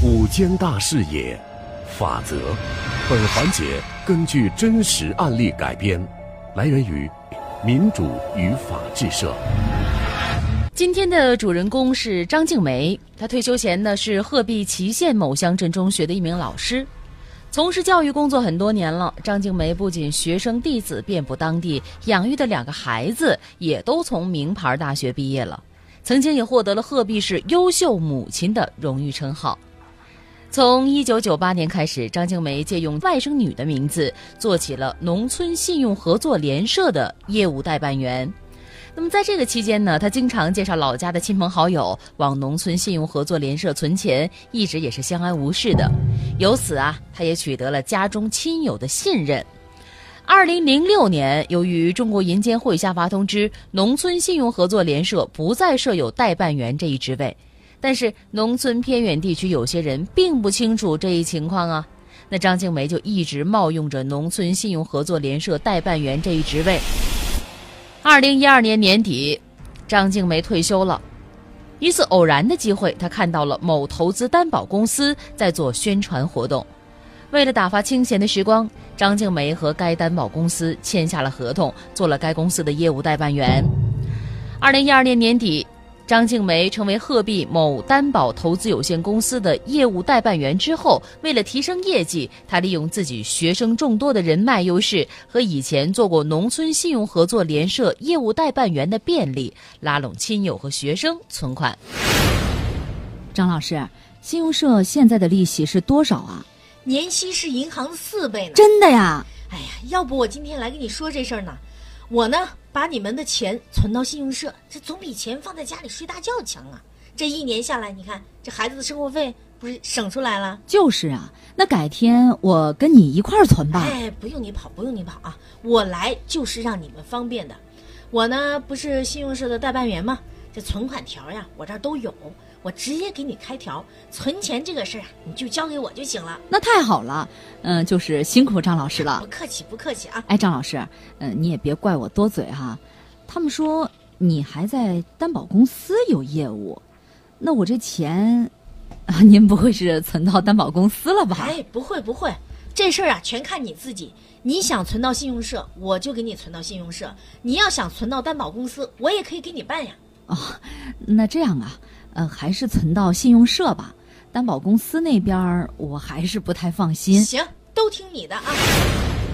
五间大视野，法则。本环节根据真实案例改编，来源于民主与法治社。今天的主人公是张静梅，她退休前呢是鹤壁淇县某乡镇中学的一名老师，从事教育工作很多年了。张静梅不仅学生弟子遍布当地，养育的两个孩子也都从名牌大学毕业了。曾经也获得了鹤壁市优秀母亲的荣誉称号。从一九九八年开始，张静梅借用外甥女的名字，做起了农村信用合作联社的业务代办员。那么在这个期间呢，她经常介绍老家的亲朋好友往农村信用合作联社存钱，一直也是相安无事的。由此啊，她也取得了家中亲友的信任。二零零六年，由于中国银监会下发通知，农村信用合作联社不再设有代办员这一职位。但是，农村偏远地区有些人并不清楚这一情况啊。那张静梅就一直冒用着农村信用合作联社代办员这一职位。二零一二年年底，张静梅退休了。一次偶然的机会，她看到了某投资担保公司在做宣传活动。为了打发清闲的时光，张静梅和该担保公司签下了合同，做了该公司的业务代办员。二零一二年年底，张静梅成为鹤壁某担保投资有限公司的业务代办员之后，为了提升业绩，她利用自己学生众多的人脉优势和以前做过农村信用合作联社业务代办员的便利，拉拢亲友和学生存款。张老师，信用社现在的利息是多少啊？年息是银行的四倍呢！真的呀？哎呀，要不我今天来跟你说这事儿呢？我呢，把你们的钱存到信用社，这总比钱放在家里睡大觉强啊！这一年下来，你看这孩子的生活费不是省出来了？就是啊，那改天我跟你一块儿存吧。哎，不用你跑，不用你跑啊！我来就是让你们方便的。我呢，不是信用社的代办员吗？这存款条呀，我这儿都有。我直接给你开条，存钱这个事儿啊你就交给我就行了。那太好了，嗯，就是辛苦张老师了。不客气，不客气啊。哎，张老师，嗯，你也别怪我多嘴哈。他们说你还在担保公司有业务，那我这钱，啊，您不会是存到担保公司了吧？哎，不会不会，这事儿啊全看你自己。你想存到信用社，我就给你存到信用社；你要想存到担保公司，我也可以给你办呀。哦，那这样啊。呃，还是存到信用社吧。担保公司那边我还是不太放心。行，都听你的啊。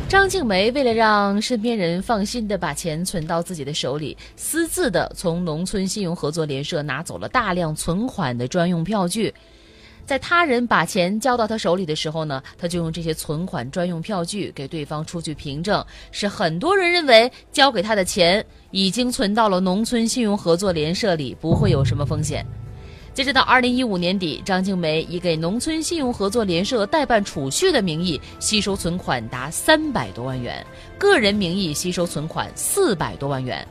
张静梅为了让身边人放心的把钱存到自己的手里，私自的从农村信用合作联社拿走了大量存款的专用票据。在他人把钱交到他手里的时候呢，他就用这些存款专用票据给对方出具凭证，使很多人认为交给他的钱已经存到了农村信用合作联社里，不会有什么风险。截止到二零一五年底，张静梅以给农村信用合作联社代办储蓄的名义吸收存款达三百多万元，个人名义吸收存款四百多万元。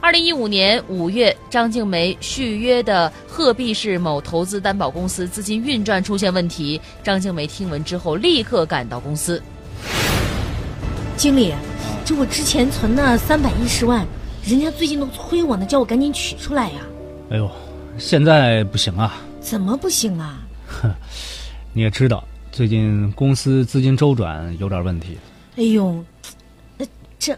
二零一五年五月，张静梅续约的鹤壁市某投资担保公司资金运转出现问题，张静梅听闻之后立刻赶到公司。经理，这我之前存的三百一十万，人家最近都催我呢，叫我赶紧取出来呀。哎呦！现在不行啊！怎么不行啊？哼，你也知道，最近公司资金周转有点问题。哎呦，那这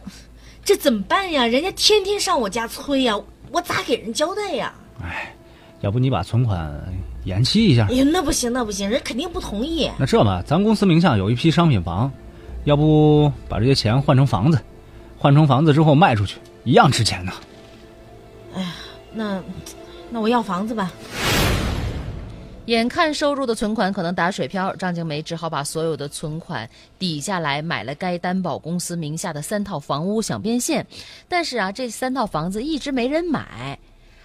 这怎么办呀？人家天天上我家催呀，我咋给人交代呀？哎，要不你把存款延期一下？哎呦，那不行，那不行，人肯定不同意。那这么，咱公司名下有一批商品房，要不把这些钱换成房子，换成房子之后卖出去，一样值钱呢。哎呀，那。那我要房子吧。眼看收入的存款可能打水漂，张静梅只好把所有的存款抵下来，买了该担保公司名下的三套房屋，想变现。但是啊，这三套房子一直没人买。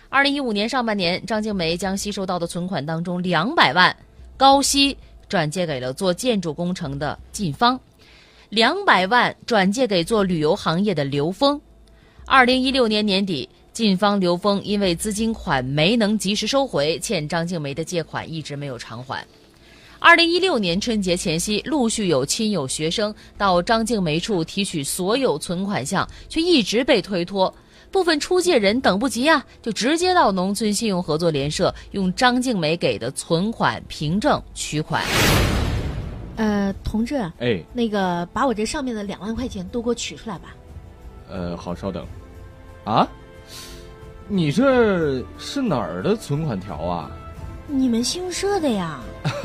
二零一五年上半年，张静梅将吸收到的存款当中两百万高息转借给了做建筑工程的晋方，两百万转借给做旅游行业的刘峰。二零一六年年底。晋方刘峰因为资金款没能及时收回，欠张静梅的借款一直没有偿还。二零一六年春节前夕，陆续有亲友学生到张静梅处提取所有存款项，却一直被推脱。部分出借人等不及啊，就直接到农村信用合作联社用张静梅给的存款凭证取款。呃，同志，哎，那个把我这上面的两万块钱都给我取出来吧。呃，好，稍等。啊，你这是哪儿的存款条啊？你们信用社的呀？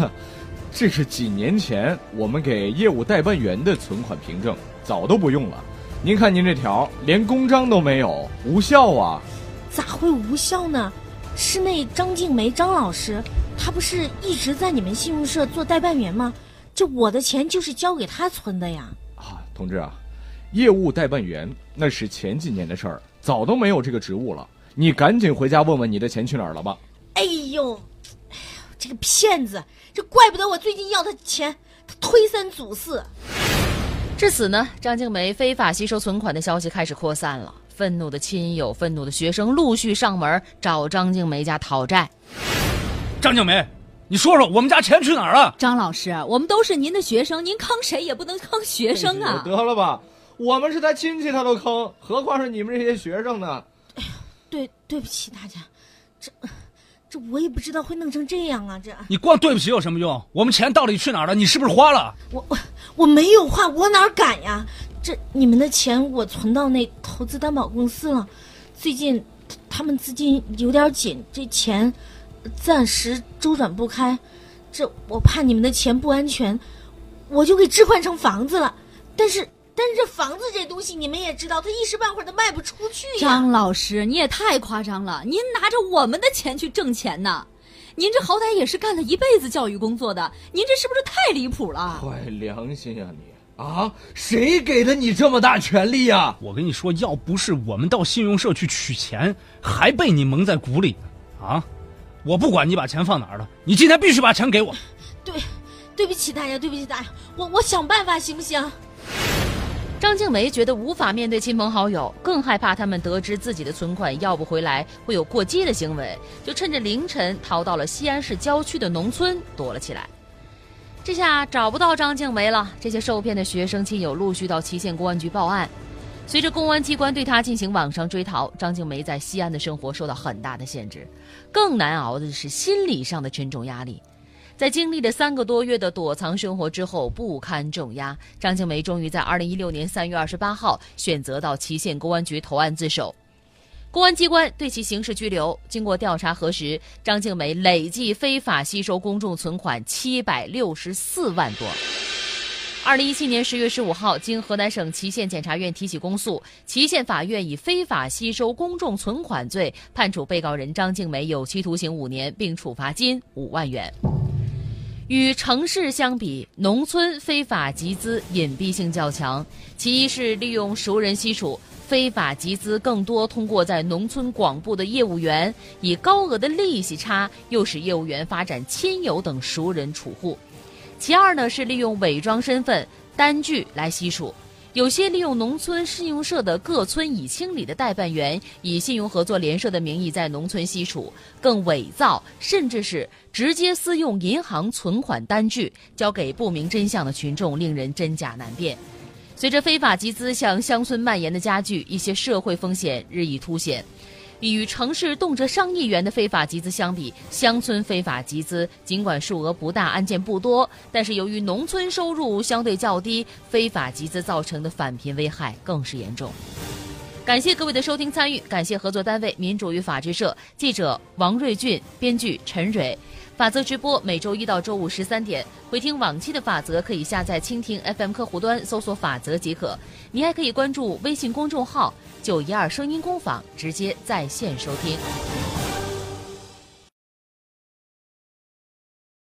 这是几年前我们给业务代办员的存款凭证，早都不用了。您看您这条连公章都没有，无效啊！咋会无效呢？是那张静梅张老师，她不是一直在你们信用社做代办员吗？这我的钱就是交给她存的呀。啊，同志啊，业务代办员那是前几年的事儿，早都没有这个职务了。你赶紧回家问问你的钱去哪儿了吧。哎呦，哎呦，这个骗子！这怪不得我最近要他钱，他推三阻四。至此呢，张静梅非法吸收存款的消息开始扩散了。愤怒的亲友、愤怒的学生陆续上门找张静梅家讨债。张静梅，你说说我们家钱去哪儿了？张老师，我们都是您的学生，您坑谁也不能坑学生啊！得了吧，我们是他亲戚，他都坑，何况是你们这些学生呢？对，对不起大家，这。这我也不知道会弄成这样啊！这你光对不起有什么用？我们钱到底去哪儿了？你是不是花了？我我我没有花，我哪敢呀？这你们的钱我存到那投资担保公司了，最近他们资金有点紧，这钱暂时周转不开。这我怕你们的钱不安全，我就给置换成房子了。但是。但是这房子这东西，你们也知道，它一时半会儿都卖不出去呀。张老师，你也太夸张了！您拿着我们的钱去挣钱呢？您这好歹也是干了一辈子教育工作的，您这是不是太离谱了？坏良心呀你啊！谁给的你这么大权利呀？我跟你说，要不是我们到信用社去取钱，还被你蒙在鼓里呢。啊！我不管你把钱放哪儿了，你今天必须把钱给我。对，对不起大家，对不起大家，我我想办法行不行？张静梅觉得无法面对亲朋好友，更害怕他们得知自己的存款要不回来会有过激的行为，就趁着凌晨逃到了西安市郊区的农村躲了起来。这下找不到张静梅了，这些受骗的学生亲友陆续到祁县公安局报案。随着公安机关对他进行网上追逃，张静梅在西安的生活受到很大的限制，更难熬的是心理上的沉重压力。在经历了三个多月的躲藏生活之后，不堪重压，张静梅终于在二零一六年三月二十八号选择到祁县公安局投案自首。公安机关对其刑事拘留。经过调查核实，张静梅累计非法吸收公众存款七百六十四万多。二零一七年十月十五号，经河南省祁县检察院提起公诉，祁县法院以非法吸收公众存款罪判处被告人张静梅有期徒刑五年，并处罚金五万元。与城市相比，农村非法集资隐蔽性较强。其一是利用熟人吸储，非法集资更多通过在农村广布的业务员，以高额的利息差，诱使业务员发展亲友等熟人储户。其二呢是利用伪装身份单据来吸储。有些利用农村信用社的各村已清理的代办员，以信用合作联社的名义在农村吸储，更伪造，甚至是直接私用银行存款单据交给不明真相的群众，令人真假难辨。随着非法集资向乡村蔓延的加剧，一些社会风险日益凸显。与城市动辄上亿元的非法集资相比，乡村非法集资尽管数额不大，案件不多，但是由于农村收入相对较低，非法集资造成的返贫危害更是严重。感谢各位的收听参与，感谢合作单位民主与法制社记者王瑞俊，编剧陈蕊。法则直播每周一到周五十三点，回听往期的法则可以下载蜻蜓 FM 客户端搜索法则即可。你还可以关注微信公众号“九一二声音工坊”，直接在线收听。